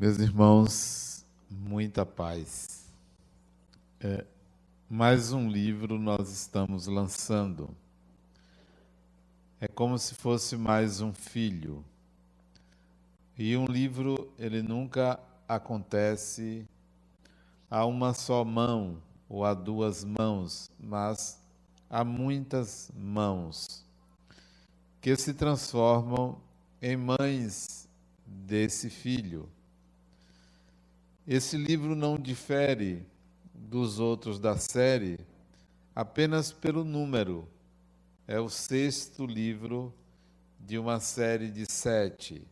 Meus irmãos, muita paz. É, mais um livro nós estamos lançando. É como se fosse mais um filho. E um livro, ele nunca acontece a uma só mão ou a duas mãos, mas a muitas mãos que se transformam em mães desse filho. Esse livro não difere dos outros da série apenas pelo número. É o sexto livro de uma série de sete.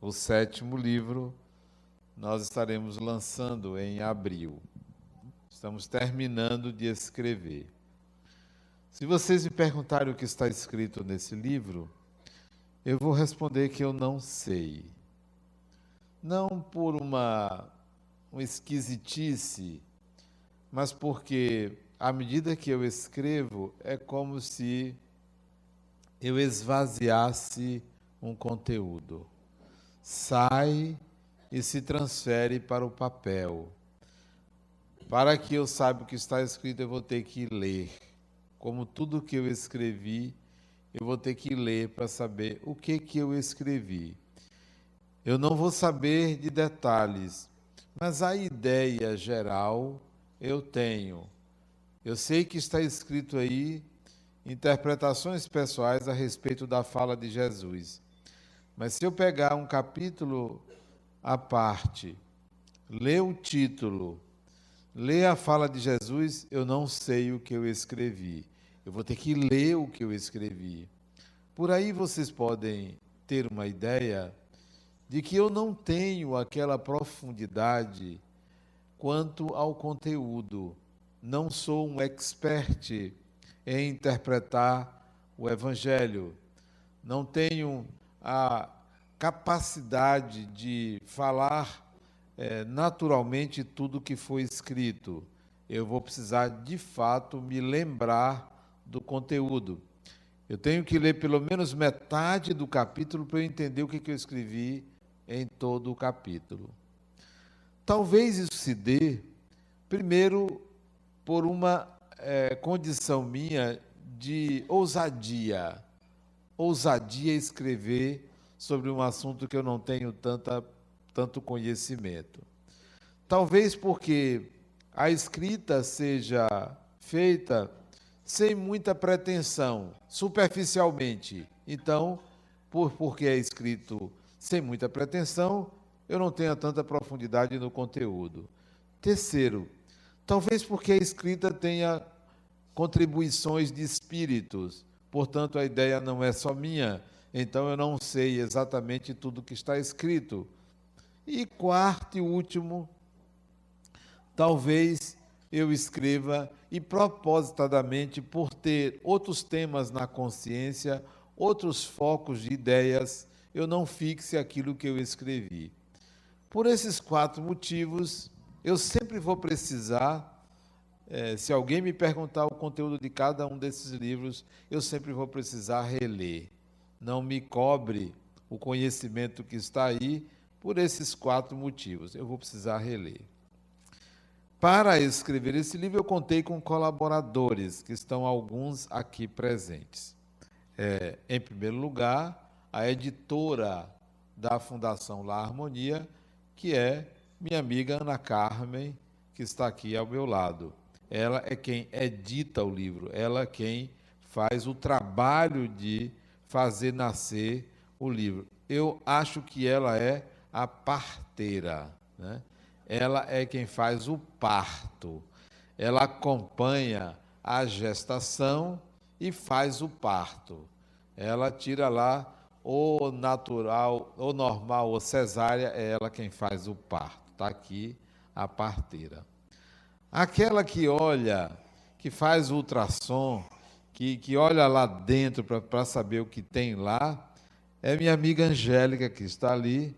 O sétimo livro nós estaremos lançando em abril. Estamos terminando de escrever. Se vocês me perguntarem o que está escrito nesse livro, eu vou responder que eu não sei. Não por uma uma esquisitice, mas porque à medida que eu escrevo, é como se eu esvaziasse um conteúdo. Sai e se transfere para o papel. Para que eu saiba o que está escrito, eu vou ter que ler. Como tudo que eu escrevi, eu vou ter que ler para saber o que que eu escrevi. Eu não vou saber de detalhes, mas a ideia geral eu tenho. Eu sei que está escrito aí interpretações pessoais a respeito da fala de Jesus. Mas se eu pegar um capítulo à parte, ler o título, ler a fala de Jesus, eu não sei o que eu escrevi. Eu vou ter que ler o que eu escrevi. Por aí vocês podem ter uma ideia de que eu não tenho aquela profundidade quanto ao conteúdo. Não sou um expert em interpretar o Evangelho. Não tenho a capacidade de falar é, naturalmente tudo que foi escrito. Eu vou precisar, de fato, me lembrar do conteúdo. Eu tenho que ler pelo menos metade do capítulo para eu entender o que, que eu escrevi em todo o capítulo. Talvez isso se dê, primeiro, por uma é, condição minha de ousadia. Ousadia escrever sobre um assunto que eu não tenho tanta, tanto conhecimento. Talvez porque a escrita seja feita sem muita pretensão, superficialmente. Então, por, porque é escrito sem muita pretensão, eu não tenha tanta profundidade no conteúdo. Terceiro, talvez porque a escrita tenha contribuições de espíritos, portanto a ideia não é só minha, então eu não sei exatamente tudo que está escrito. E quarto e último, talvez eu escreva e propositadamente por ter outros temas na consciência, outros focos de ideias eu não fixe aquilo que eu escrevi. Por esses quatro motivos, eu sempre vou precisar, é, se alguém me perguntar o conteúdo de cada um desses livros, eu sempre vou precisar reler. Não me cobre o conhecimento que está aí por esses quatro motivos. Eu vou precisar reler. Para escrever esse livro, eu contei com colaboradores, que estão alguns aqui presentes. É, em primeiro lugar, a editora da Fundação La Harmonia, que é minha amiga Ana Carmen, que está aqui ao meu lado. Ela é quem edita o livro, ela é quem faz o trabalho de fazer nascer o livro. Eu acho que ela é a parteira, né? ela é quem faz o parto. Ela acompanha a gestação e faz o parto. Ela tira lá ou natural, ou normal, ou cesárea, é ela quem faz o parto. Está aqui a parteira. Aquela que olha, que faz ultrassom, que, que olha lá dentro para saber o que tem lá, é minha amiga Angélica, que está ali,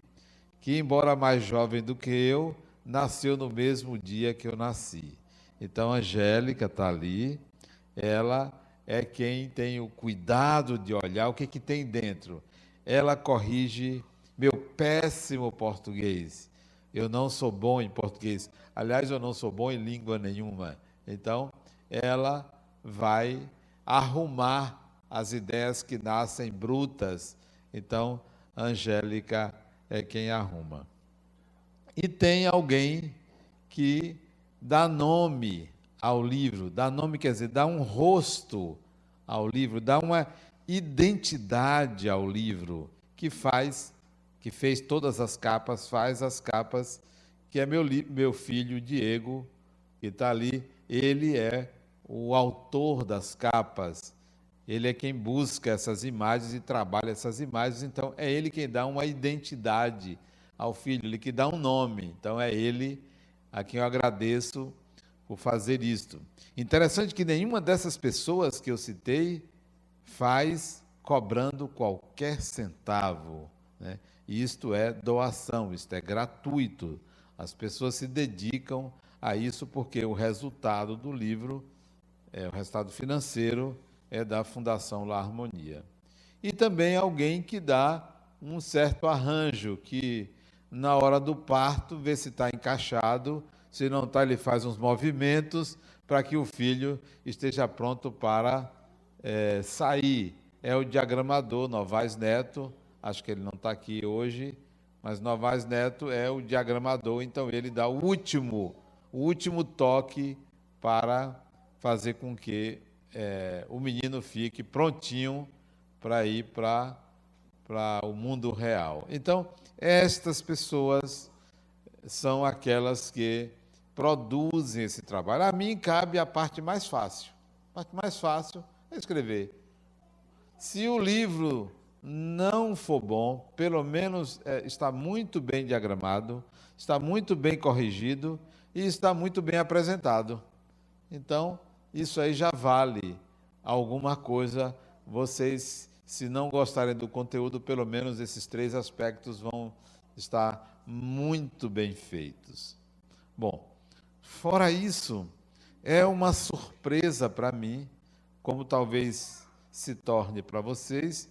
que, embora mais jovem do que eu, nasceu no mesmo dia que eu nasci. Então, Angélica está ali, ela é quem tem o cuidado de olhar o que, que tem dentro ela corrige meu péssimo português, Eu não sou bom em português. Aliás, eu não sou bom em língua nenhuma. Então, ela vai arrumar as ideias que nascem brutas. Então, Angélica é quem arruma. E tem alguém que dá nome ao livro, dá nome quer dizer, dá um rosto ao livro, dá uma identidade ao livro, que faz, que fez todas as capas, faz as capas, que é meu, meu filho Diego, que está ali, ele é o autor das capas, ele é quem busca essas imagens e trabalha essas imagens, então é ele quem dá uma identidade ao filho, ele que dá um nome, então é ele a quem eu agradeço por fazer isto. Interessante que nenhuma dessas pessoas que eu citei faz cobrando qualquer centavo. Né? Isto é doação, isto é gratuito. As pessoas se dedicam a isso porque o resultado do livro, é, o resultado financeiro, é da Fundação La Harmonia. E também alguém que dá um certo arranjo, que na hora do parto vê se está encaixado, se não está, ele faz uns movimentos para que o filho esteja pronto para é, sair. É o diagramador Novaes Neto, acho que ele não está aqui hoje, mas Novaes Neto é o diagramador, então ele dá o último, o último toque para fazer com que é, o menino fique prontinho para ir para o mundo real. Então, estas pessoas são aquelas que produzem esse trabalho. A mim cabe a parte mais fácil. A parte mais fácil escrever. Se o livro não for bom, pelo menos é, está muito bem diagramado, está muito bem corrigido e está muito bem apresentado. Então, isso aí já vale alguma coisa. Vocês, se não gostarem do conteúdo, pelo menos esses três aspectos vão estar muito bem feitos. Bom, fora isso, é uma surpresa para mim como talvez se torne para vocês,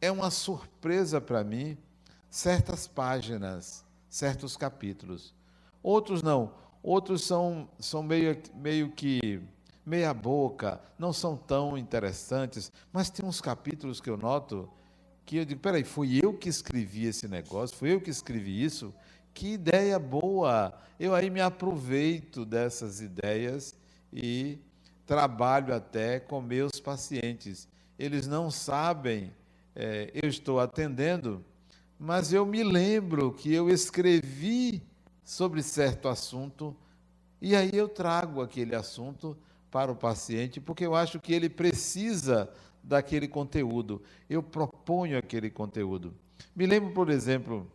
é uma surpresa para mim certas páginas, certos capítulos. Outros não, outros são, são meio, meio que meia boca, não são tão interessantes, mas tem uns capítulos que eu noto que eu digo, peraí, fui eu que escrevi esse negócio, fui eu que escrevi isso, que ideia boa! Eu aí me aproveito dessas ideias e trabalho até com meus pacientes. Eles não sabem, é, eu estou atendendo, mas eu me lembro que eu escrevi sobre certo assunto e aí eu trago aquele assunto para o paciente, porque eu acho que ele precisa daquele conteúdo. Eu proponho aquele conteúdo. Me lembro, por exemplo,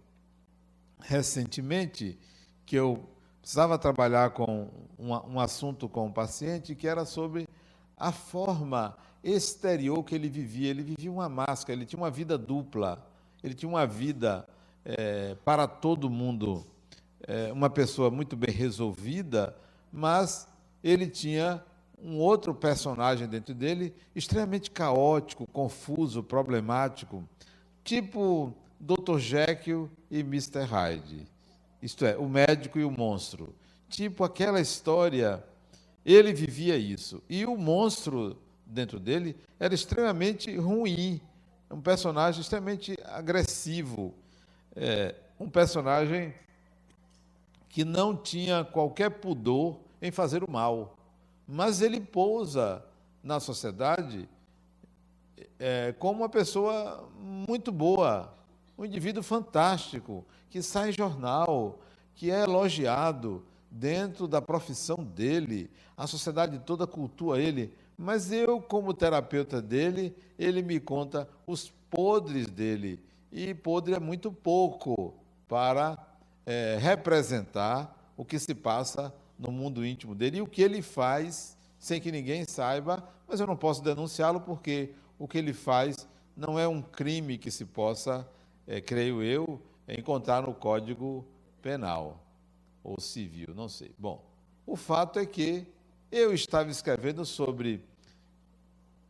recentemente, que eu precisava trabalhar com um, um assunto com o paciente que era sobre a forma exterior que ele vivia. Ele vivia uma máscara, ele tinha uma vida dupla, ele tinha uma vida é, para todo mundo, é, uma pessoa muito bem resolvida, mas ele tinha um outro personagem dentro dele extremamente caótico, confuso, problemático, tipo Dr. Jekyll e Mr. Hyde isto é, o médico e o monstro. Tipo aquela história, ele vivia isso. E o monstro dentro dele era extremamente ruim, um personagem extremamente agressivo, é, um personagem que não tinha qualquer pudor em fazer o mal. Mas ele pousa na sociedade é, como uma pessoa muito boa, um indivíduo fantástico, que sai jornal, que é elogiado dentro da profissão dele, a sociedade toda cultua ele, mas eu, como terapeuta dele, ele me conta os podres dele. E podre é muito pouco para é, representar o que se passa no mundo íntimo dele e o que ele faz sem que ninguém saiba, mas eu não posso denunciá-lo porque o que ele faz não é um crime que se possa é, creio eu, encontrar no Código Penal ou Civil, não sei. Bom, o fato é que eu estava escrevendo sobre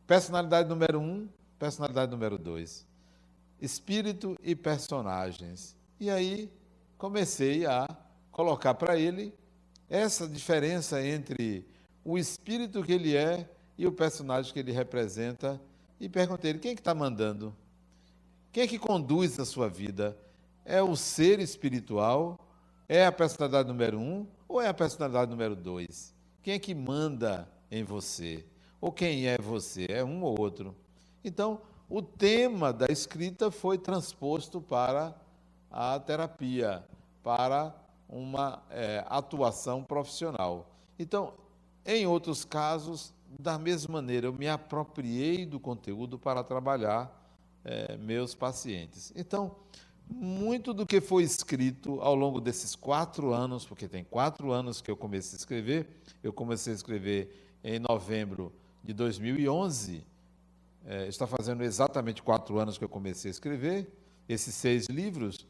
personalidade número um, personalidade número dois, espírito e personagens. E aí comecei a colocar para ele essa diferença entre o espírito que ele é e o personagem que ele representa e perguntei ele: quem é que está mandando? Quem é que conduz a sua vida? É o ser espiritual? É a personalidade número um ou é a personalidade número dois? Quem é que manda em você? Ou quem é você? É um ou outro? Então, o tema da escrita foi transposto para a terapia, para uma é, atuação profissional. Então, em outros casos, da mesma maneira, eu me apropriei do conteúdo para trabalhar é, meus pacientes. Então, muito do que foi escrito ao longo desses quatro anos, porque tem quatro anos que eu comecei a escrever, eu comecei a escrever em novembro de 2011, é, está fazendo exatamente quatro anos que eu comecei a escrever esses seis livros,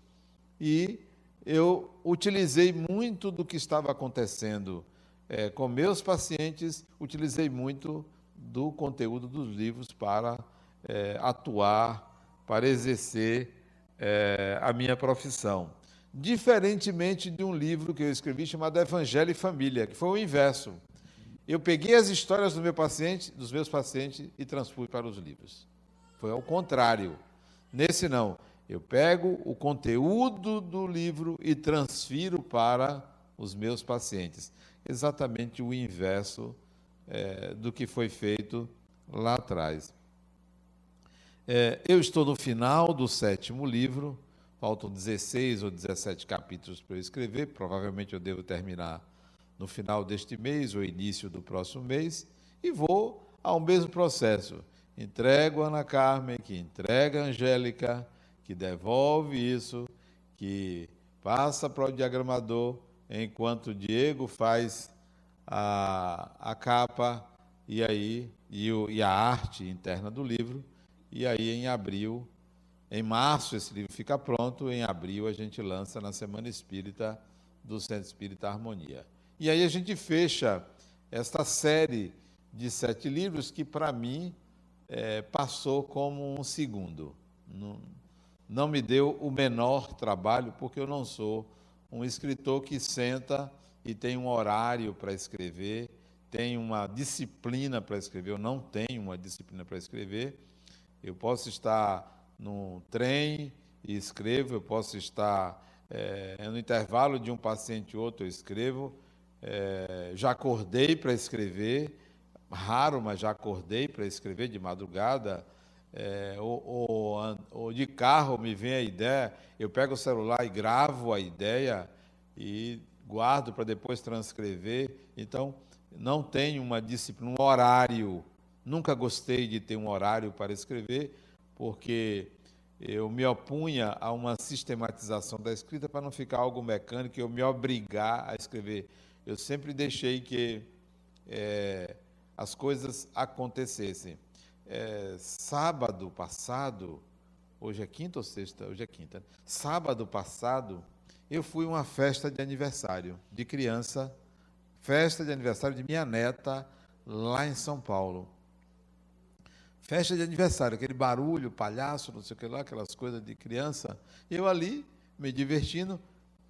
e eu utilizei muito do que estava acontecendo é, com meus pacientes, utilizei muito do conteúdo dos livros para é, atuar, para exercer é, a minha profissão. Diferentemente de um livro que eu escrevi chamado Evangelho e Família, que foi o inverso. Eu peguei as histórias do meu paciente, dos meus pacientes e transpus para os livros. Foi ao contrário. Nesse não, eu pego o conteúdo do livro e transfiro para os meus pacientes. Exatamente o inverso é, do que foi feito lá atrás. É, eu estou no final do sétimo livro, faltam 16 ou 17 capítulos para eu escrever, provavelmente eu devo terminar no final deste mês ou início do próximo mês, e vou ao mesmo processo. Entrego a Ana Carmen, que entrega a Angélica, que devolve isso, que passa para o diagramador, enquanto Diego faz a, a capa e aí e, o, e a arte interna do livro e aí, em abril, em março, esse livro fica pronto. Em abril, a gente lança na Semana Espírita do Centro Espírita Harmonia. E aí a gente fecha esta série de sete livros que, para mim, é, passou como um segundo. Não, não me deu o menor trabalho, porque eu não sou um escritor que senta e tem um horário para escrever, tem uma disciplina para escrever. Eu não tenho uma disciplina para escrever eu posso estar no trem e escrevo, eu posso estar é, no intervalo de um paciente e outro, eu escrevo. É, já acordei para escrever, raro, mas já acordei para escrever de madrugada. É, ou, ou, ou, de carro me vem a ideia, eu pego o celular e gravo a ideia e guardo para depois transcrever. Então, não tenho uma disciplina, um horário Nunca gostei de ter um horário para escrever, porque eu me opunha a uma sistematização da escrita para não ficar algo mecânico e eu me obrigar a escrever. Eu sempre deixei que é, as coisas acontecessem. É, sábado passado, hoje é quinta ou sexta? Hoje é quinta. Sábado passado, eu fui a uma festa de aniversário de criança, festa de aniversário de minha neta, lá em São Paulo. Festa de aniversário, aquele barulho, palhaço, não sei o que lá, aquelas coisas de criança. Eu ali, me divertindo,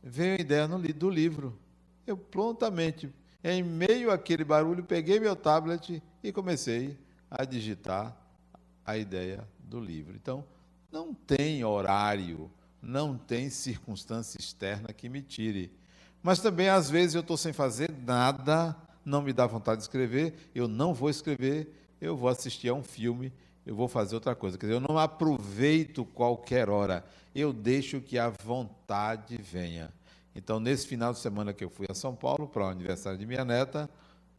veio a ideia do livro. Eu prontamente, em meio àquele barulho, peguei meu tablet e comecei a digitar a ideia do livro. Então, não tem horário, não tem circunstância externa que me tire. Mas também, às vezes, eu estou sem fazer nada, não me dá vontade de escrever, eu não vou escrever, eu vou assistir a um filme, eu vou fazer outra coisa. Quer dizer, eu não aproveito qualquer hora, eu deixo que a vontade venha. Então, nesse final de semana que eu fui a São Paulo para o aniversário de minha neta,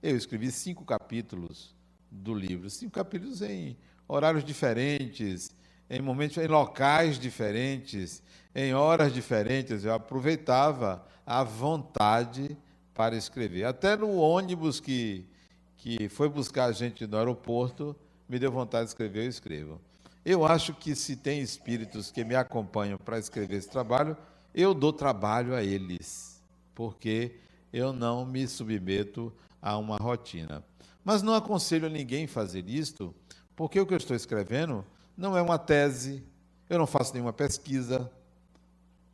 eu escrevi cinco capítulos do livro, cinco capítulos em horários diferentes, em momentos, em locais diferentes, em horas diferentes. Eu aproveitava a vontade para escrever. Até no ônibus que que foi buscar a gente no aeroporto, me deu vontade de escrever, eu escrevo. Eu acho que se tem espíritos que me acompanham para escrever esse trabalho, eu dou trabalho a eles, porque eu não me submeto a uma rotina. Mas não aconselho a ninguém fazer isto, porque o que eu estou escrevendo não é uma tese, eu não faço nenhuma pesquisa,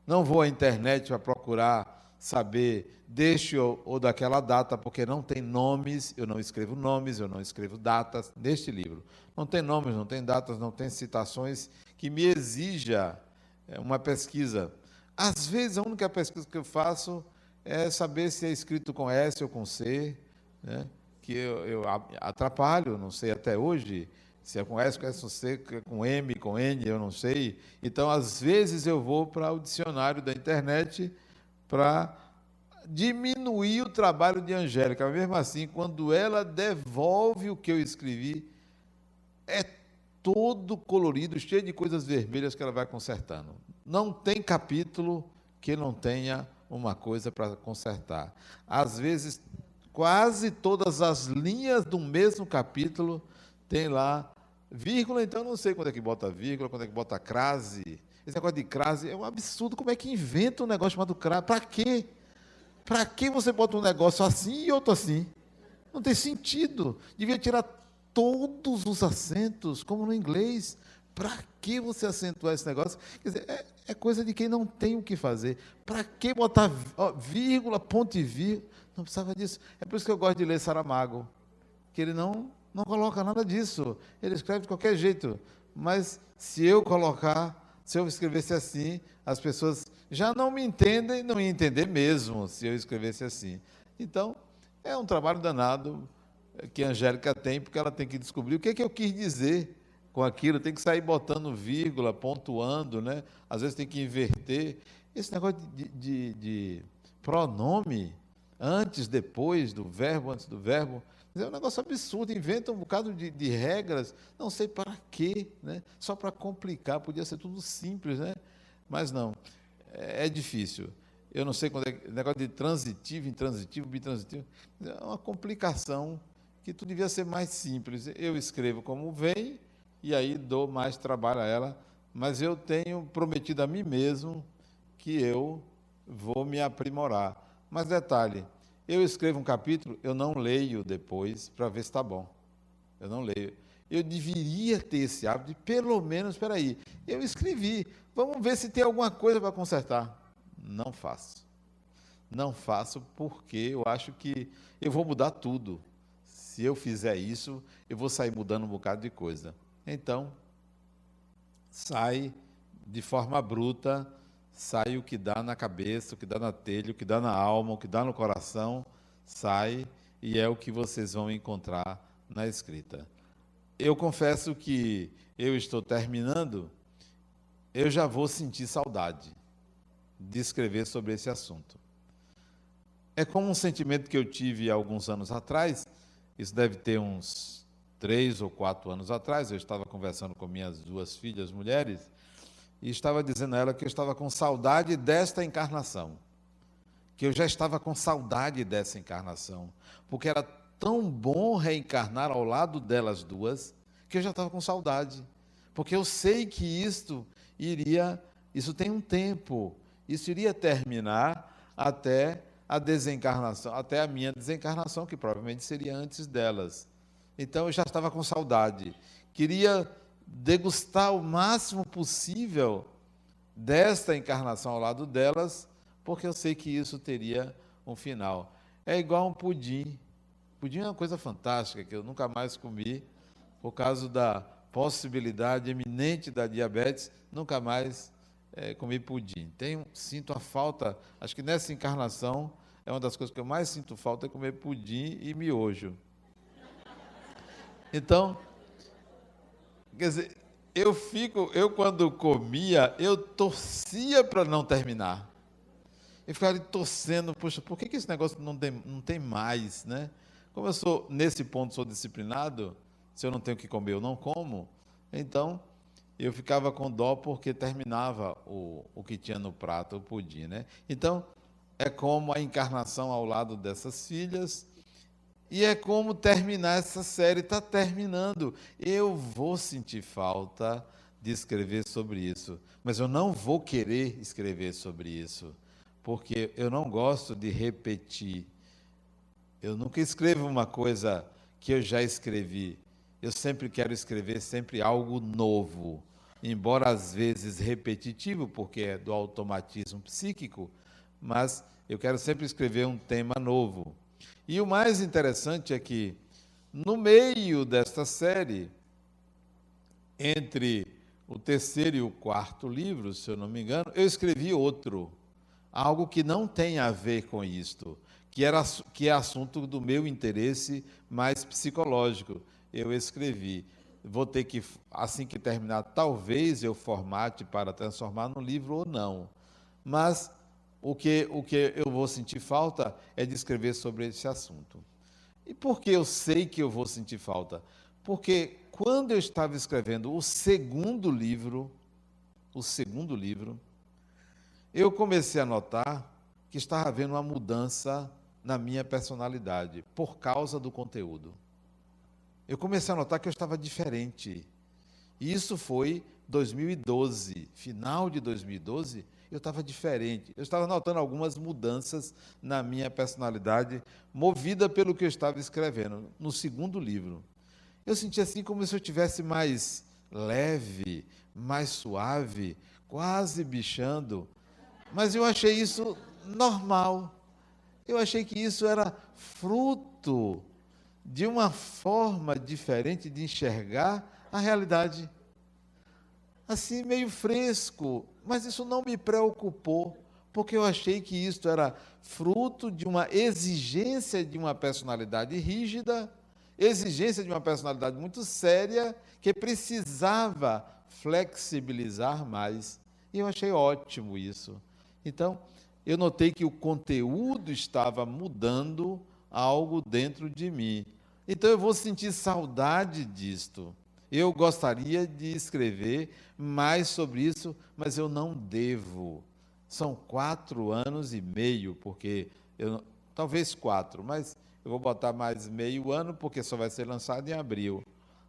não vou à internet para procurar saber deste ou, ou daquela data, porque não tem nomes, eu não escrevo nomes, eu não escrevo datas neste livro. Não tem nomes, não tem datas, não tem citações que me exija é, uma pesquisa. Às vezes, a única pesquisa que eu faço é saber se é escrito com S ou com C, né? que eu, eu atrapalho, não sei até hoje se é com S, com S, com C, com M, com N, eu não sei. Então, às vezes, eu vou para o dicionário da internet para diminuir o trabalho de Angélica. Mas mesmo assim, quando ela devolve o que eu escrevi, é todo colorido, cheio de coisas vermelhas que ela vai consertando. Não tem capítulo que não tenha uma coisa para consertar. Às vezes, quase todas as linhas do mesmo capítulo tem lá vírgula, então não sei quando é que bota vírgula, quando é que bota crase. Esse negócio de crase é um absurdo. Como é que inventa um negócio chamado crase? Para quê? Para que você bota um negócio assim e outro assim? Não tem sentido. Devia tirar todos os acentos, como no inglês. Para que você acentuar esse negócio? Quer dizer, é, é coisa de quem não tem o que fazer. Para que botar ó, vírgula, ponto e vírgula? Não precisava disso. É por isso que eu gosto de ler Saramago, que ele não, não coloca nada disso. Ele escreve de qualquer jeito. Mas se eu colocar, se eu escrevesse assim, as pessoas já não me entendem, não iam entender mesmo se eu escrevesse assim. Então, é um trabalho danado que a Angélica tem, porque ela tem que descobrir o que, é que eu quis dizer com aquilo, tem que sair botando vírgula, pontuando, né? às vezes tem que inverter. Esse negócio de, de, de pronome, antes, depois do verbo, antes do verbo, é um negócio absurdo, inventa um bocado de, de regras, não sei para quê, né? só para complicar, podia ser tudo simples, né? mas não, é, é difícil. Eu não sei quando é negócio de transitivo, intransitivo, bitransitivo, é uma complicação que tudo devia ser mais simples. Eu escrevo como vem e aí dou mais trabalho a ela, mas eu tenho prometido a mim mesmo que eu vou me aprimorar. Mas detalhe, eu escrevo um capítulo, eu não leio depois para ver se está bom. Eu não leio. Eu deveria ter esse hábito de, pelo menos, espera aí, eu escrevi, vamos ver se tem alguma coisa para consertar. Não faço. Não faço porque eu acho que eu vou mudar tudo se eu fizer isso, eu vou sair mudando um bocado de coisa. Então, sai de forma bruta, sai o que dá na cabeça, o que dá na telha, o que dá na alma, o que dá no coração, sai e é o que vocês vão encontrar na escrita. Eu confesso que eu estou terminando, eu já vou sentir saudade de escrever sobre esse assunto. É como um sentimento que eu tive alguns anos atrás, isso deve ter uns três ou quatro anos atrás. Eu estava conversando com minhas duas filhas mulheres e estava dizendo a ela que eu estava com saudade desta encarnação. Que eu já estava com saudade dessa encarnação. Porque era tão bom reencarnar ao lado delas duas que eu já estava com saudade. Porque eu sei que isto iria, isso tem um tempo, isso iria terminar até a desencarnação, até a minha desencarnação, que provavelmente seria antes delas. Então eu já estava com saudade. Queria degustar o máximo possível desta encarnação ao lado delas, porque eu sei que isso teria um final. É igual um pudim. Pudim é uma coisa fantástica que eu nunca mais comi, por causa da possibilidade eminente da diabetes, nunca mais é, comer pudim. Tenho, sinto a falta, acho que nessa encarnação é uma das coisas que eu mais sinto falta é comer pudim e miojo. Então, quer dizer, eu fico, eu quando comia, eu torcia para não terminar. Eu ficava torcendo, poxa, por que, que esse negócio não tem, não tem mais, né? Como eu sou, nesse ponto, sou disciplinado, se eu não tenho que comer, eu não como, então eu ficava com dó porque terminava o, o que tinha no prato, o pudim, né? Então, é como a encarnação ao lado dessas filhas, e é como terminar essa série, está terminando. Eu vou sentir falta de escrever sobre isso, mas eu não vou querer escrever sobre isso, porque eu não gosto de repetir. Eu nunca escrevo uma coisa que eu já escrevi. Eu sempre quero escrever sempre algo novo, embora às vezes repetitivo, porque é do automatismo psíquico, mas eu quero sempre escrever um tema novo. E o mais interessante é que, no meio desta série, entre o terceiro e o quarto livro, se eu não me engano, eu escrevi outro, algo que não tem a ver com isto, que, era, que é assunto do meu interesse mais psicológico. Eu escrevi. Vou ter que, assim que terminar, talvez eu formate para transformar no livro ou não. Mas o que, o que eu vou sentir falta é de escrever sobre esse assunto. E por que eu sei que eu vou sentir falta? Porque quando eu estava escrevendo o segundo livro, o segundo livro, eu comecei a notar que estava havendo uma mudança na minha personalidade por causa do conteúdo. Eu comecei a notar que eu estava diferente. E isso foi 2012, final de 2012, eu estava diferente. Eu estava notando algumas mudanças na minha personalidade, movida pelo que eu estava escrevendo no segundo livro. Eu senti assim como se eu tivesse mais leve, mais suave, quase bichando. Mas eu achei isso normal. Eu achei que isso era fruto de uma forma diferente de enxergar a realidade assim meio fresco, mas isso não me preocupou, porque eu achei que isto era fruto de uma exigência de uma personalidade rígida, exigência de uma personalidade muito séria, que precisava flexibilizar mais. E eu achei ótimo isso. Então, eu notei que o conteúdo estava mudando algo dentro de mim. Então eu vou sentir saudade disto. Eu gostaria de escrever mais sobre isso, mas eu não devo. São quatro anos e meio, porque eu, talvez quatro, mas eu vou botar mais meio ano, porque só vai ser lançado em abril.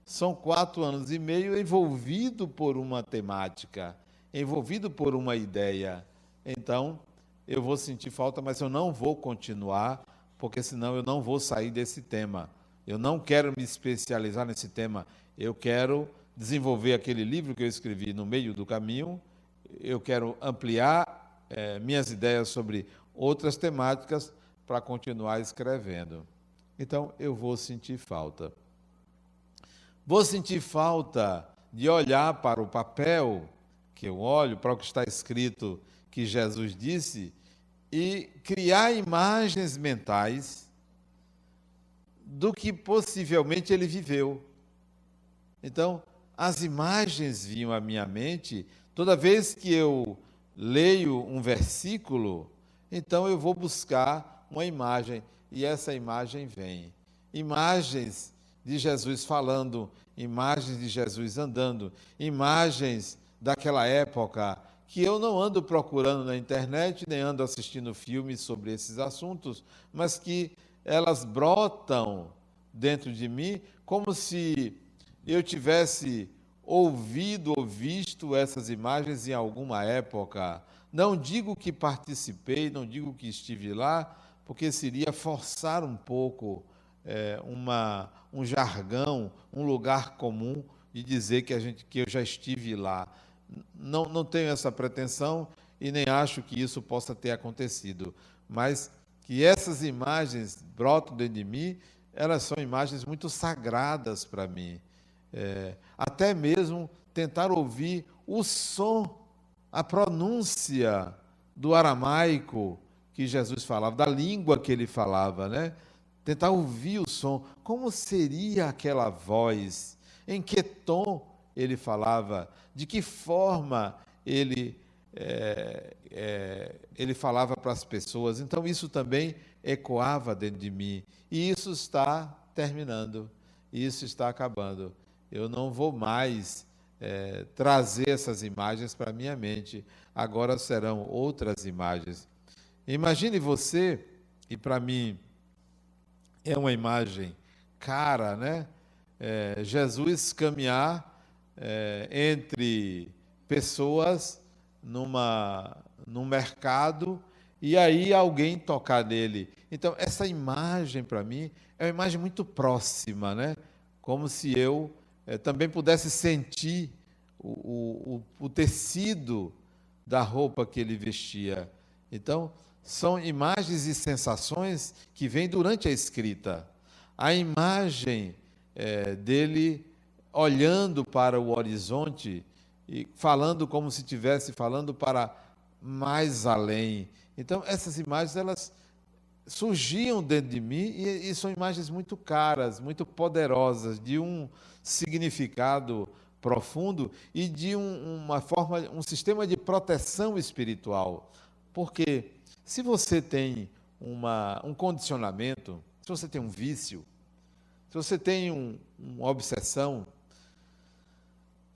São quatro anos e meio envolvido por uma temática, envolvido por uma ideia. Então, eu vou sentir falta, mas eu não vou continuar, porque senão eu não vou sair desse tema. Eu não quero me especializar nesse tema eu quero desenvolver aquele livro que eu escrevi no meio do caminho, eu quero ampliar é, minhas ideias sobre outras temáticas para continuar escrevendo. Então, eu vou sentir falta. Vou sentir falta de olhar para o papel que eu olho, para o que está escrito que Jesus disse, e criar imagens mentais do que possivelmente ele viveu. Então, as imagens vinham à minha mente toda vez que eu leio um versículo, então eu vou buscar uma imagem e essa imagem vem. Imagens de Jesus falando, imagens de Jesus andando, imagens daquela época que eu não ando procurando na internet, nem ando assistindo filmes sobre esses assuntos, mas que elas brotam dentro de mim como se eu tivesse ouvido ou visto essas imagens em alguma época. Não digo que participei, não digo que estive lá, porque seria forçar um pouco é, uma, um jargão, um lugar comum de dizer que, a gente, que eu já estive lá. Não, não tenho essa pretensão e nem acho que isso possa ter acontecido, mas que essas imagens brotam dentro de mim, elas são imagens muito sagradas para mim é, até mesmo tentar ouvir o som, a pronúncia do aramaico que Jesus falava, da língua que ele falava, né? Tentar ouvir o som, como seria aquela voz, em que tom ele falava, de que forma ele, é, é, ele falava para as pessoas. Então, isso também ecoava dentro de mim. E isso está terminando, isso está acabando eu não vou mais é, trazer essas imagens para minha mente. Agora serão outras imagens. Imagine você, e para mim é uma imagem cara, né? É, Jesus caminhar é, entre pessoas numa, num mercado e aí alguém tocar nele. Então, essa imagem para mim é uma imagem muito próxima, né? Como se eu é, também pudesse sentir o, o, o tecido da roupa que ele vestia. Então, são imagens e sensações que vêm durante a escrita. A imagem é, dele olhando para o horizonte e falando como se estivesse falando para mais além. Então, essas imagens, elas surgiam dentro de mim e, e são imagens muito caras, muito poderosas, de um significado profundo e de um, uma forma, um sistema de proteção espiritual. Porque se você tem uma, um condicionamento, se você tem um vício, se você tem um, uma obsessão,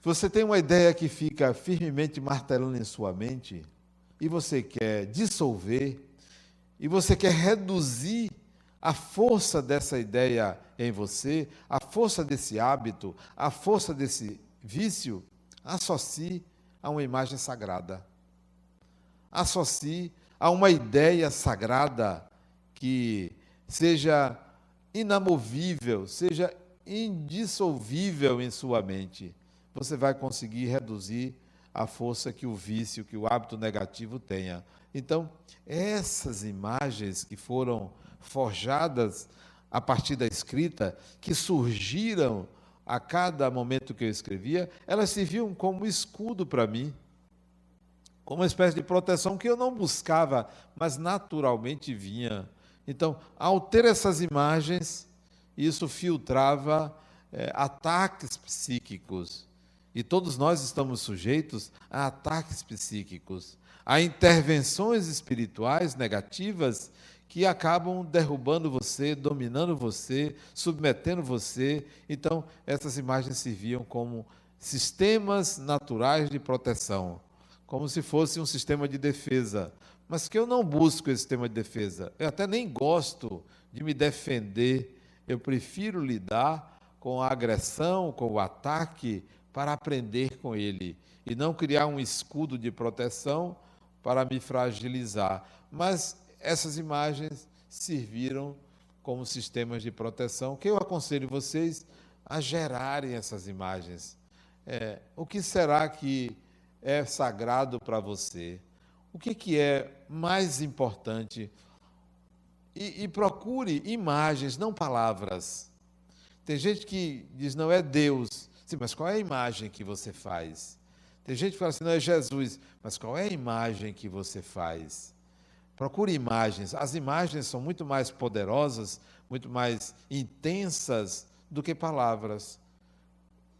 se você tem uma ideia que fica firmemente martelando em sua mente e você quer dissolver, e você quer reduzir a força dessa ideia em você, a força desse hábito, a força desse vício, associe a uma imagem sagrada. Associe a uma ideia sagrada que seja inamovível, seja indissolvível em sua mente. Você vai conseguir reduzir a força que o vício, que o hábito negativo tenha. Então, essas imagens que foram forjadas a partir da escrita, que surgiram a cada momento que eu escrevia, elas serviam como escudo para mim, como uma espécie de proteção que eu não buscava, mas naturalmente vinha. Então, ao ter essas imagens, isso filtrava é, ataques psíquicos. E todos nós estamos sujeitos a ataques psíquicos, a intervenções espirituais negativas que acabam derrubando você, dominando você, submetendo você. Então, essas imagens serviam como sistemas naturais de proteção, como se fosse um sistema de defesa. Mas que eu não busco esse sistema de defesa. Eu até nem gosto de me defender. Eu prefiro lidar com a agressão, com o ataque, para aprender com ele e não criar um escudo de proteção para me fragilizar. Mas essas imagens serviram como sistemas de proteção, que eu aconselho vocês a gerarem essas imagens. É, o que será que é sagrado para você? O que, que é mais importante? E, e procure imagens, não palavras. Tem gente que diz, não é Deus. Sim, mas qual é a imagem que você faz? Tem gente que fala assim, não é Jesus, mas qual é a imagem que você faz? Procure imagens. As imagens são muito mais poderosas, muito mais intensas do que palavras.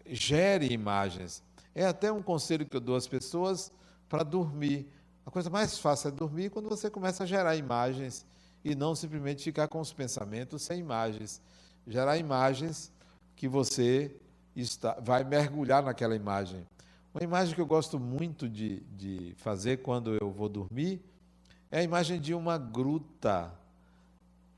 Gere imagens. É até um conselho que eu dou às pessoas para dormir. A coisa mais fácil é dormir quando você começa a gerar imagens e não simplesmente ficar com os pensamentos sem imagens. Gerar imagens que você está, vai mergulhar naquela imagem. Uma imagem que eu gosto muito de, de fazer quando eu vou dormir é a imagem de uma gruta.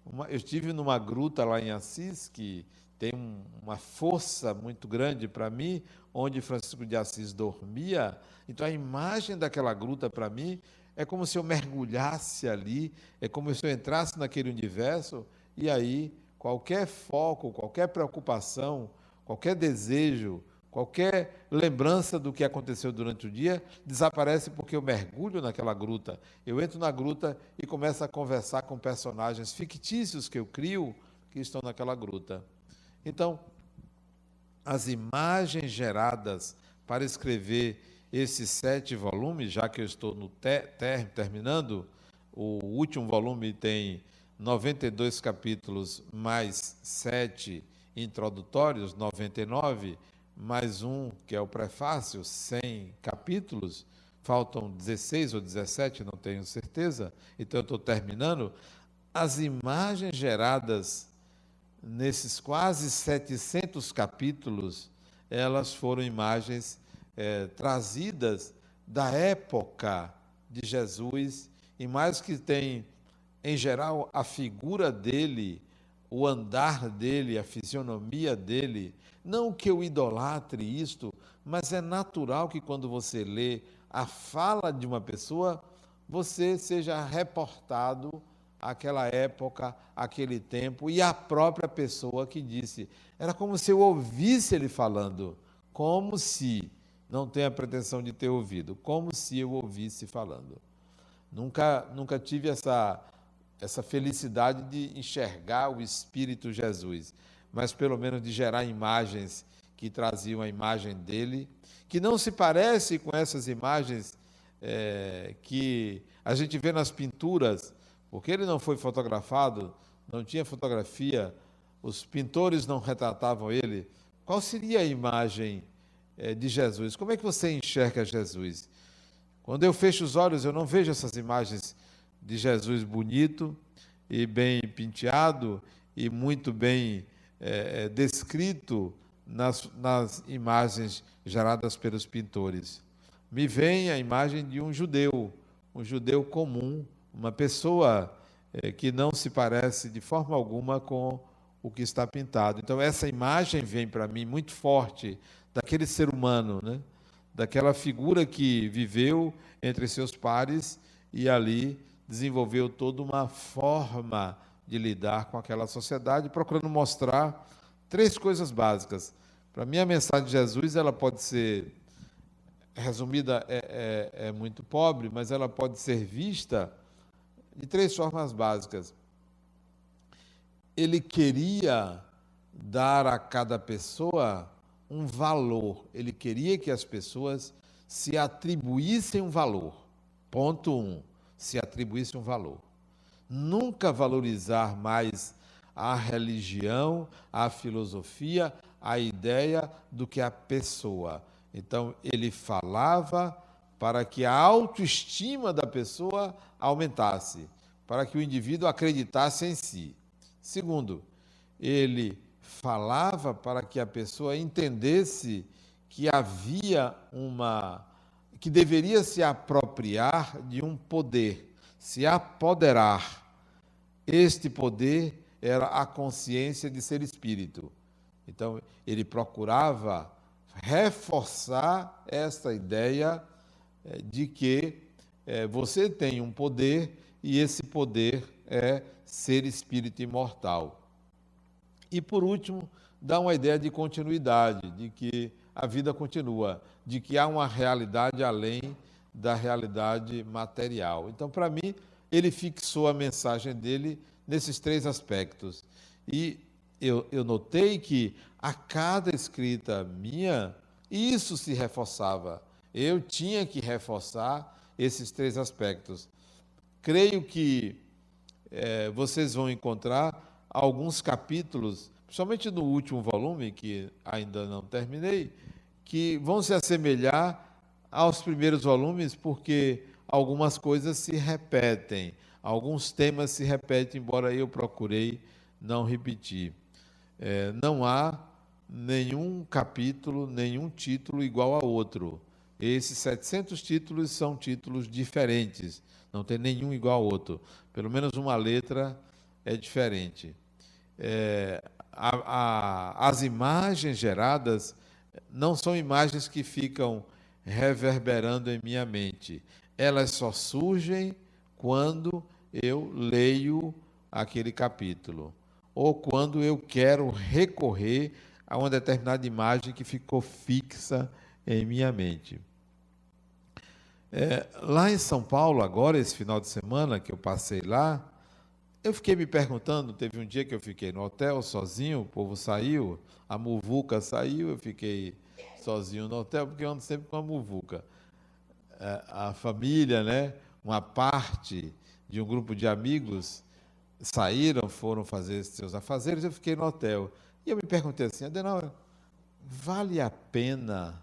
Uma, eu estive numa gruta lá em Assis, que tem um, uma força muito grande para mim, onde Francisco de Assis dormia. Então a imagem daquela gruta para mim é como se eu mergulhasse ali, é como se eu entrasse naquele universo e aí qualquer foco, qualquer preocupação, qualquer desejo, Qualquer lembrança do que aconteceu durante o dia desaparece porque eu mergulho naquela gruta. Eu entro na gruta e começo a conversar com personagens fictícios que eu crio que estão naquela gruta. Então, as imagens geradas para escrever esses sete volumes, já que eu estou no ter, ter, terminando, o último volume tem 92 capítulos mais sete introdutórios, 99 mais um, que é o prefácio, 100 capítulos, faltam 16 ou 17, não tenho certeza, então eu estou terminando. As imagens geradas nesses quase 700 capítulos, elas foram imagens é, trazidas da época de Jesus, e mais que tem, em geral, a figura dele, o andar dele, a fisionomia dele, não que eu idolatre isto, mas é natural que quando você lê a fala de uma pessoa, você seja reportado àquela época, aquele tempo e a própria pessoa que disse. Era como se eu ouvisse ele falando, como se, não tenho a pretensão de ter ouvido, como se eu ouvisse falando. Nunca, nunca tive essa, essa felicidade de enxergar o Espírito Jesus, mas pelo menos de gerar imagens que traziam a imagem dele, que não se parece com essas imagens é, que a gente vê nas pinturas, porque ele não foi fotografado, não tinha fotografia, os pintores não retratavam ele. Qual seria a imagem é, de Jesus? Como é que você enxerga Jesus? Quando eu fecho os olhos, eu não vejo essas imagens de Jesus bonito e bem penteado e muito bem é, descrito nas, nas imagens geradas pelos pintores me vem a imagem de um judeu, um judeu comum, uma pessoa é, que não se parece de forma alguma com o que está pintado. Então, essa imagem vem para mim muito forte daquele ser humano, né? daquela figura que viveu entre seus pares e ali desenvolveu toda uma forma de lidar com aquela sociedade, procurando mostrar três coisas básicas. Para mim, a mensagem de Jesus ela pode ser resumida, é, é, é muito pobre, mas ela pode ser vista de três formas básicas. Ele queria dar a cada pessoa um valor, ele queria que as pessoas se atribuíssem um valor. Ponto um, se atribuíssem um valor. Nunca valorizar mais a religião, a filosofia, a ideia do que a pessoa. Então, ele falava para que a autoestima da pessoa aumentasse, para que o indivíduo acreditasse em si. Segundo, ele falava para que a pessoa entendesse que havia uma que deveria se apropriar de um poder, se apoderar. Este poder era a consciência de ser espírito. Então, ele procurava reforçar esta ideia eh, de que eh, você tem um poder e esse poder é ser espírito imortal. E por último, dá uma ideia de continuidade, de que a vida continua, de que há uma realidade além da realidade material. Então, para mim, ele fixou a mensagem dele nesses três aspectos. E eu, eu notei que a cada escrita minha, isso se reforçava. Eu tinha que reforçar esses três aspectos. Creio que é, vocês vão encontrar alguns capítulos, principalmente no último volume, que ainda não terminei, que vão se assemelhar aos primeiros volumes, porque algumas coisas se repetem, alguns temas se repetem, embora eu procurei não repetir é, não há nenhum capítulo, nenhum título igual a outro. Esses 700 títulos são títulos diferentes, não tem nenhum igual a outro. Pelo menos uma letra é diferente. É, a, a, as imagens geradas não são imagens que ficam reverberando em minha mente. Elas só surgem quando eu leio aquele capítulo ou quando eu quero recorrer a uma determinada imagem que ficou fixa em minha mente. É, lá em São Paulo, agora, esse final de semana que eu passei lá, eu fiquei me perguntando, teve um dia que eu fiquei no hotel sozinho, o povo saiu, a muvuca saiu, eu fiquei sozinho no hotel, porque eu ando sempre com a muvuca. É, a família, né, uma parte de um grupo de amigos saíram, foram fazer seus afazeres, eu fiquei no hotel. E eu me perguntei assim, Adenauer, vale a pena,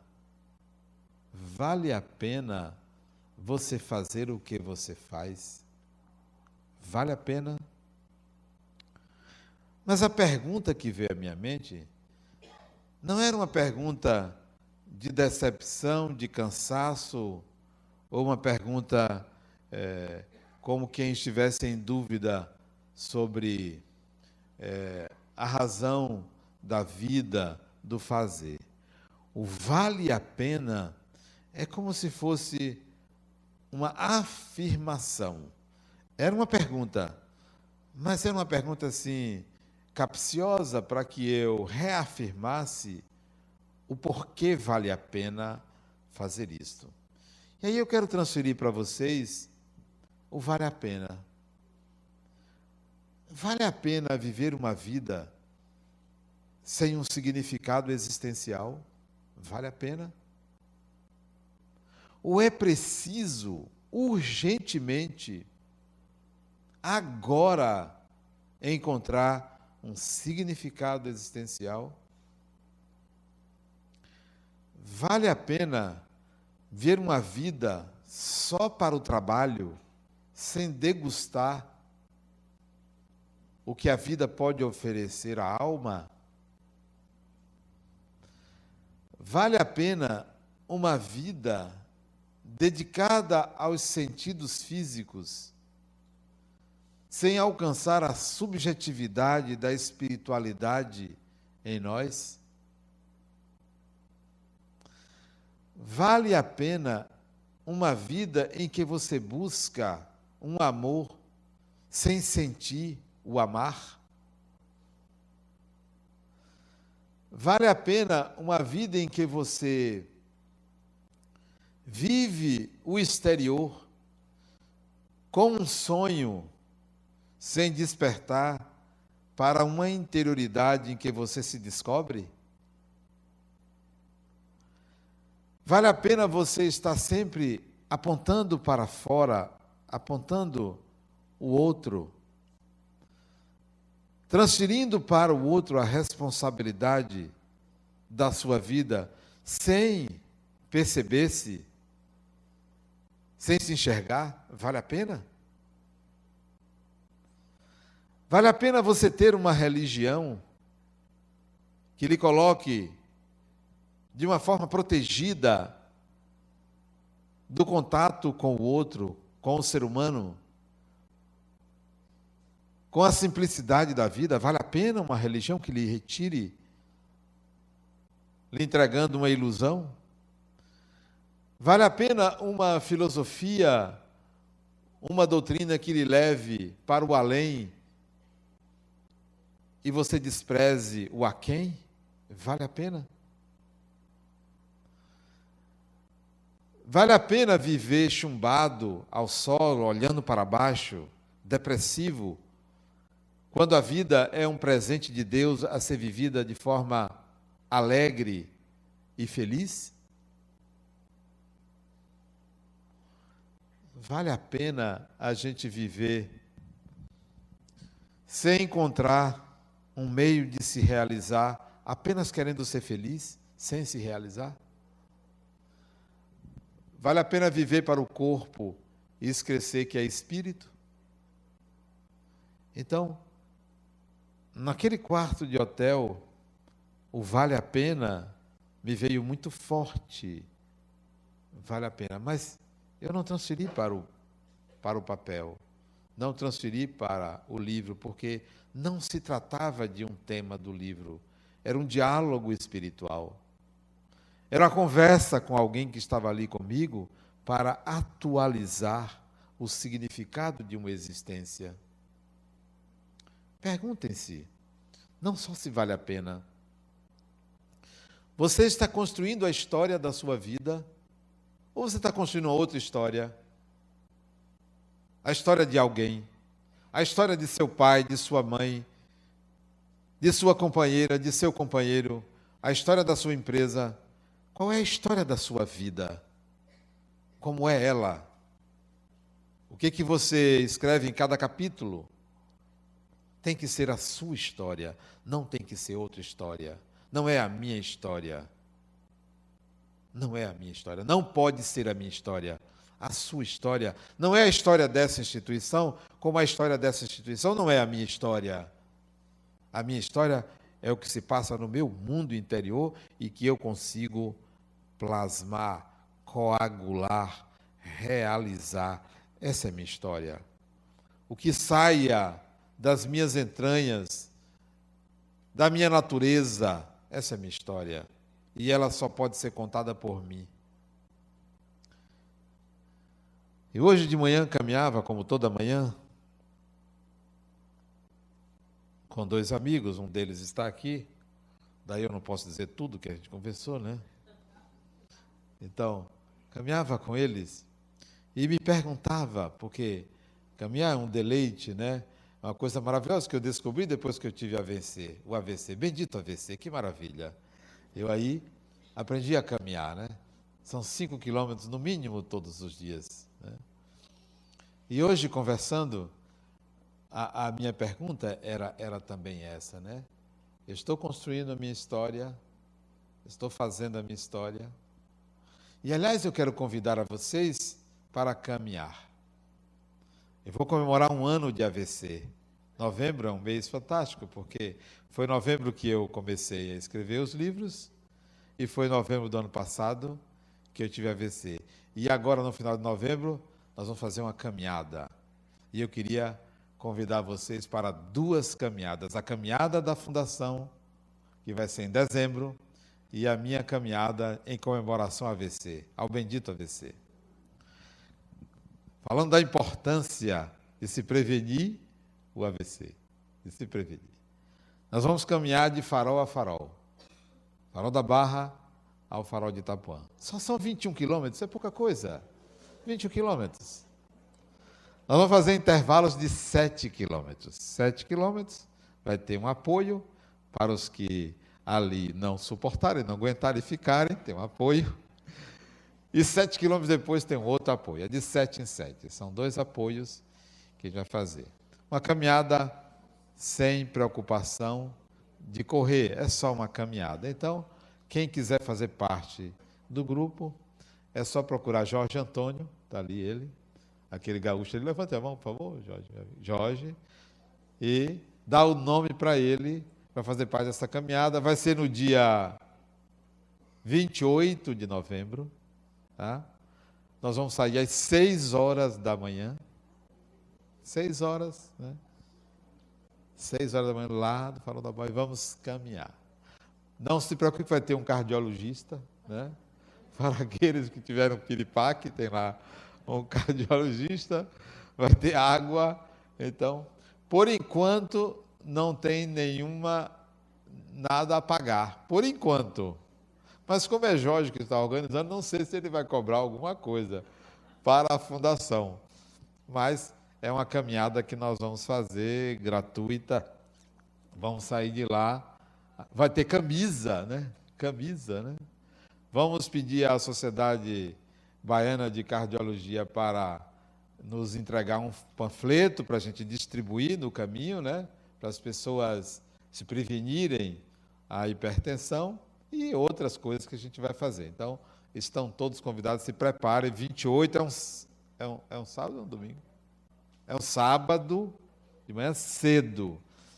vale a pena você fazer o que você faz? Vale a pena? Mas a pergunta que veio à minha mente não era uma pergunta de decepção, de cansaço, ou uma pergunta é, como quem estivesse em dúvida sobre é, a razão da vida, do fazer. O vale a pena é como se fosse uma afirmação. Era uma pergunta, mas era uma pergunta assim, capciosa para que eu reafirmasse o porquê vale a pena fazer isto. E aí eu quero transferir para vocês ou vale a pena? Vale a pena viver uma vida sem um significado existencial? Vale a pena? Ou é preciso urgentemente, agora, encontrar um significado existencial? Vale a pena ver uma vida só para o trabalho, sem degustar o que a vida pode oferecer à alma? Vale a pena uma vida dedicada aos sentidos físicos, sem alcançar a subjetividade da espiritualidade em nós? Vale a pena uma vida em que você busca um amor sem sentir o amar? Vale a pena uma vida em que você vive o exterior com um sonho sem despertar para uma interioridade em que você se descobre? Vale a pena você estar sempre apontando para fora, apontando o outro, transferindo para o outro a responsabilidade da sua vida, sem perceber-se, sem se enxergar? Vale a pena? Vale a pena você ter uma religião que lhe coloque de uma forma protegida do contato com o outro, com o ser humano, com a simplicidade da vida, vale a pena uma religião que lhe retire, lhe entregando uma ilusão? Vale a pena uma filosofia, uma doutrina que lhe leve para o além e você despreze o aquém? Vale a pena? Vale a pena viver chumbado ao solo, olhando para baixo, depressivo, quando a vida é um presente de Deus a ser vivida de forma alegre e feliz? Vale a pena a gente viver sem encontrar um meio de se realizar, apenas querendo ser feliz, sem se realizar? Vale a pena viver para o corpo e esquecer que é espírito? Então, naquele quarto de hotel, o vale a pena me veio muito forte. Vale a pena, mas eu não transferi para o, para o papel, não transferi para o livro, porque não se tratava de um tema do livro, era um diálogo espiritual. Era uma conversa com alguém que estava ali comigo para atualizar o significado de uma existência. Perguntem-se, não só se vale a pena. Você está construindo a história da sua vida ou você está construindo outra história? A história de alguém, a história de seu pai, de sua mãe, de sua companheira, de seu companheiro, a história da sua empresa, qual é a história da sua vida? Como é ela? O que que você escreve em cada capítulo? Tem que ser a sua história, não tem que ser outra história. Não é a minha história. Não é a minha história, não pode ser a minha história. A sua história não é a história dessa instituição, como a história dessa instituição não é a minha história. A minha história é o que se passa no meu mundo interior e que eu consigo plasmar, coagular, realizar. Essa é a minha história. O que saia das minhas entranhas, da minha natureza, essa é a minha história. E ela só pode ser contada por mim. E hoje de manhã caminhava, como toda manhã, com dois amigos, um deles está aqui, daí eu não posso dizer tudo que a gente conversou, né? Então, caminhava com eles e me perguntava, porque Caminhar é um deleite, né? Uma coisa maravilhosa que eu descobri depois que eu tive AVC, o AVC. Bendito AVC, que maravilha. Eu aí aprendi a caminhar, né? São cinco quilômetros no mínimo todos os dias. Né? E hoje, conversando, a, a, minha pergunta era, era também essa, né? Eu estou construindo a minha história, estou fazendo a minha história. E, aliás, eu quero convidar a vocês para caminhar. Eu vou comemorar um ano de AVC. Novembro é um mês fantástico, porque foi novembro que eu comecei a escrever os livros, e foi novembro do ano passado que eu tive AVC. E agora, no final de novembro, nós vamos fazer uma caminhada. E eu queria convidar vocês para duas caminhadas: a caminhada da Fundação, que vai ser em dezembro, e a minha caminhada em comemoração ao AVC, ao bendito AVC. Falando da importância de se prevenir o AVC, de se prevenir. Nós vamos caminhar de farol a farol. Farol da Barra ao farol de Itapuã. Só são 21 quilômetros, é pouca coisa. 21 quilômetros. Nós vamos fazer intervalos de 7 quilômetros. 7 quilômetros, vai ter um apoio para os que ali não suportarem, não aguentarem ficarem, tem um apoio. E 7 quilômetros depois tem um outro apoio. É de 7 em 7. São dois apoios que a gente vai fazer. Uma caminhada sem preocupação de correr, é só uma caminhada. Então, quem quiser fazer parte do grupo, é só procurar Jorge Antônio, está ali ele, aquele gaúcho ali. Levante a mão, por favor, Jorge. Jorge. E dá o nome para ele, para fazer parte dessa caminhada. Vai ser no dia 28 de novembro. Tá? Nós vamos sair às 6 horas da manhã. 6 horas, né? 6 horas da manhã lá do Farol da Boia vamos caminhar. Não se preocupe, vai ter um cardiologista, né? Para aqueles que tiveram piripaque, tem lá um cardiologista, vai ter água. Então, por enquanto, não tem nenhuma nada a pagar. Por enquanto. Mas como é Jorge que está organizando, não sei se ele vai cobrar alguma coisa para a fundação. Mas é uma caminhada que nós vamos fazer gratuita. Vamos sair de lá vai ter camisa, né? Camisa, né? Vamos pedir à Sociedade Baiana de Cardiologia para nos entregar um panfleto para a gente distribuir no caminho, né? Para as pessoas se prevenirem a hipertensão e outras coisas que a gente vai fazer. Então, estão todos convidados, se preparem. 28 é um, é um, é um sábado ou um domingo? É um sábado, de manhã cedo,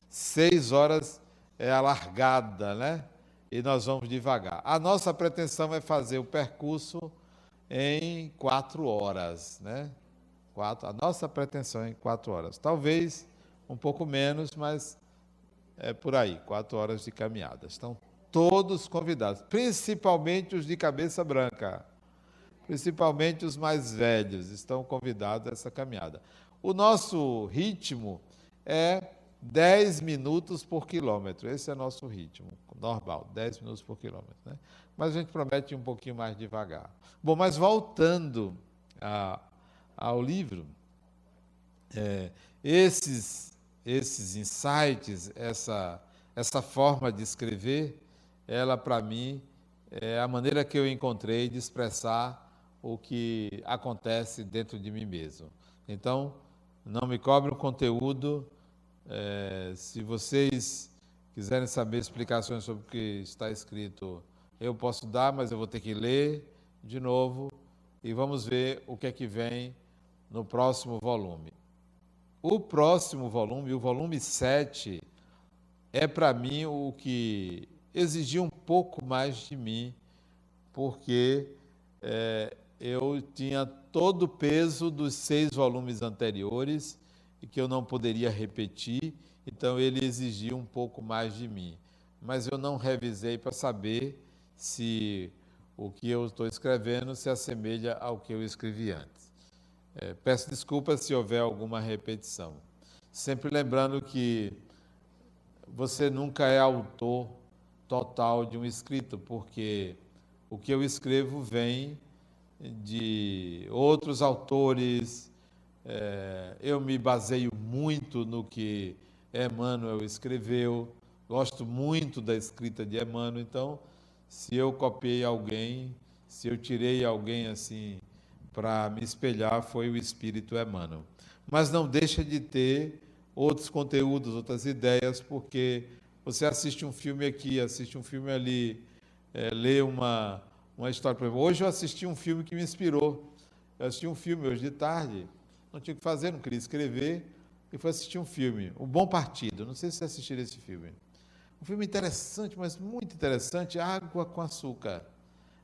6 horas é a largada, né? E nós vamos devagar. A nossa pretensão é fazer o percurso em quatro horas, né? Quatro, a nossa pretensão é em quatro horas. Talvez um pouco menos, mas é por aí, quatro horas de caminhada. Estão todos convidados, principalmente os de cabeça branca, principalmente os mais velhos, estão convidados a essa caminhada. O nosso ritmo é 10 minutos por quilômetro. Esse é nosso ritmo normal, 10 minutos por quilômetro. Né? Mas a gente promete um pouquinho mais devagar. Bom, mas voltando a, ao livro, é, esses, esses insights, essa, essa forma de escrever, ela para mim é a maneira que eu encontrei de expressar o que acontece dentro de mim mesmo. Então, não me cobre o conteúdo é, se vocês quiserem saber explicações sobre o que está escrito, eu posso dar, mas eu vou ter que ler de novo e vamos ver o que é que vem no próximo volume. O próximo volume, o volume 7, é para mim o que exigia um pouco mais de mim, porque é, eu tinha todo o peso dos seis volumes anteriores e que eu não poderia repetir, então ele exigia um pouco mais de mim. Mas eu não revisei para saber se o que eu estou escrevendo se assemelha ao que eu escrevi antes. É, peço desculpas se houver alguma repetição. Sempre lembrando que você nunca é autor total de um escrito, porque o que eu escrevo vem de outros autores, É, eu me baseio muito no que Emmanuel escreveu, gosto muito da escrita de Emmanuel, então, se eu copiei alguém, se eu tirei alguém assim para me espelhar, foi o Espírito Emmanuel. Mas não deixa de ter outros conteúdos, outras ideias, porque você assiste um filme aqui, assiste um filme ali, é, lê uma, uma história. Hoje eu assisti um filme que me inspirou. Eu assisti um filme hoje de tarde, não tinha o que fazer, não queria escrever, e fui assistir um filme, O Bom Partido. Não sei se você assistiu esse filme. Um filme interessante, mas muito interessante, Água com Açúcar.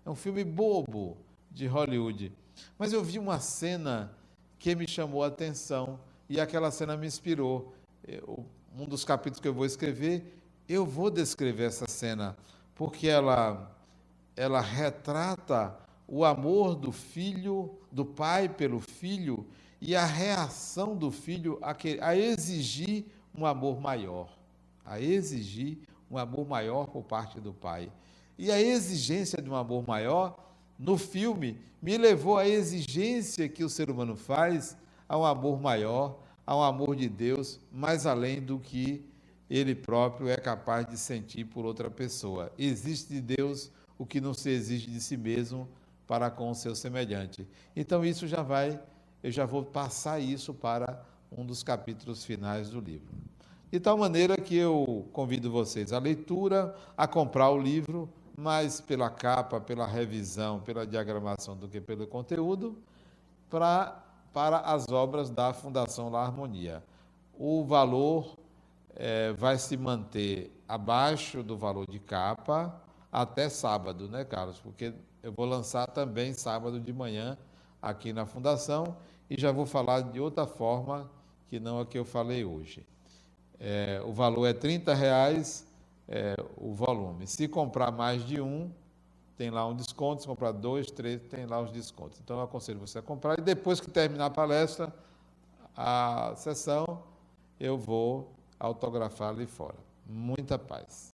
É um filme bobo de Hollywood. Mas eu vi uma cena que me chamou a atenção e aquela cena me inspirou. Eu, um dos capítulos que eu vou escrever, eu vou descrever essa cena, porque ela, ela retrata o amor do filho, do pai pelo filho e a reação do filho a, que, a exigir um amor maior, a exigir um amor maior por parte do pai. E a exigência de um amor maior, no filme, me levou à exigência que o ser humano faz a um amor maior, a um amor de Deus, mais além do que ele próprio é capaz de sentir por outra pessoa. Existe de Deus o que não se exige de si mesmo para com o seu semelhante. Então isso já vai, eu já vou passar isso para um dos capítulos finais do livro. De tal maneira que eu convido vocês à leitura, a comprar o livro, mais pela capa, pela revisão, pela diagramação do que pelo conteúdo, para para as obras da Fundação La Harmonia. O valor é, vai se manter abaixo do valor de capa até sábado, né, Carlos? Porque eu vou lançar também sábado de manhã aqui na Fundação e já vou falar de outra forma que não a que eu falei hoje. É, o valor é R$ reais é, o volume. Se comprar mais de um, tem lá um desconto, se comprar dois, três, tem lá os descontos. Então eu aconselho você a comprar e depois que terminar a palestra, a sessão, eu vou autografar ali fora. Muita paz.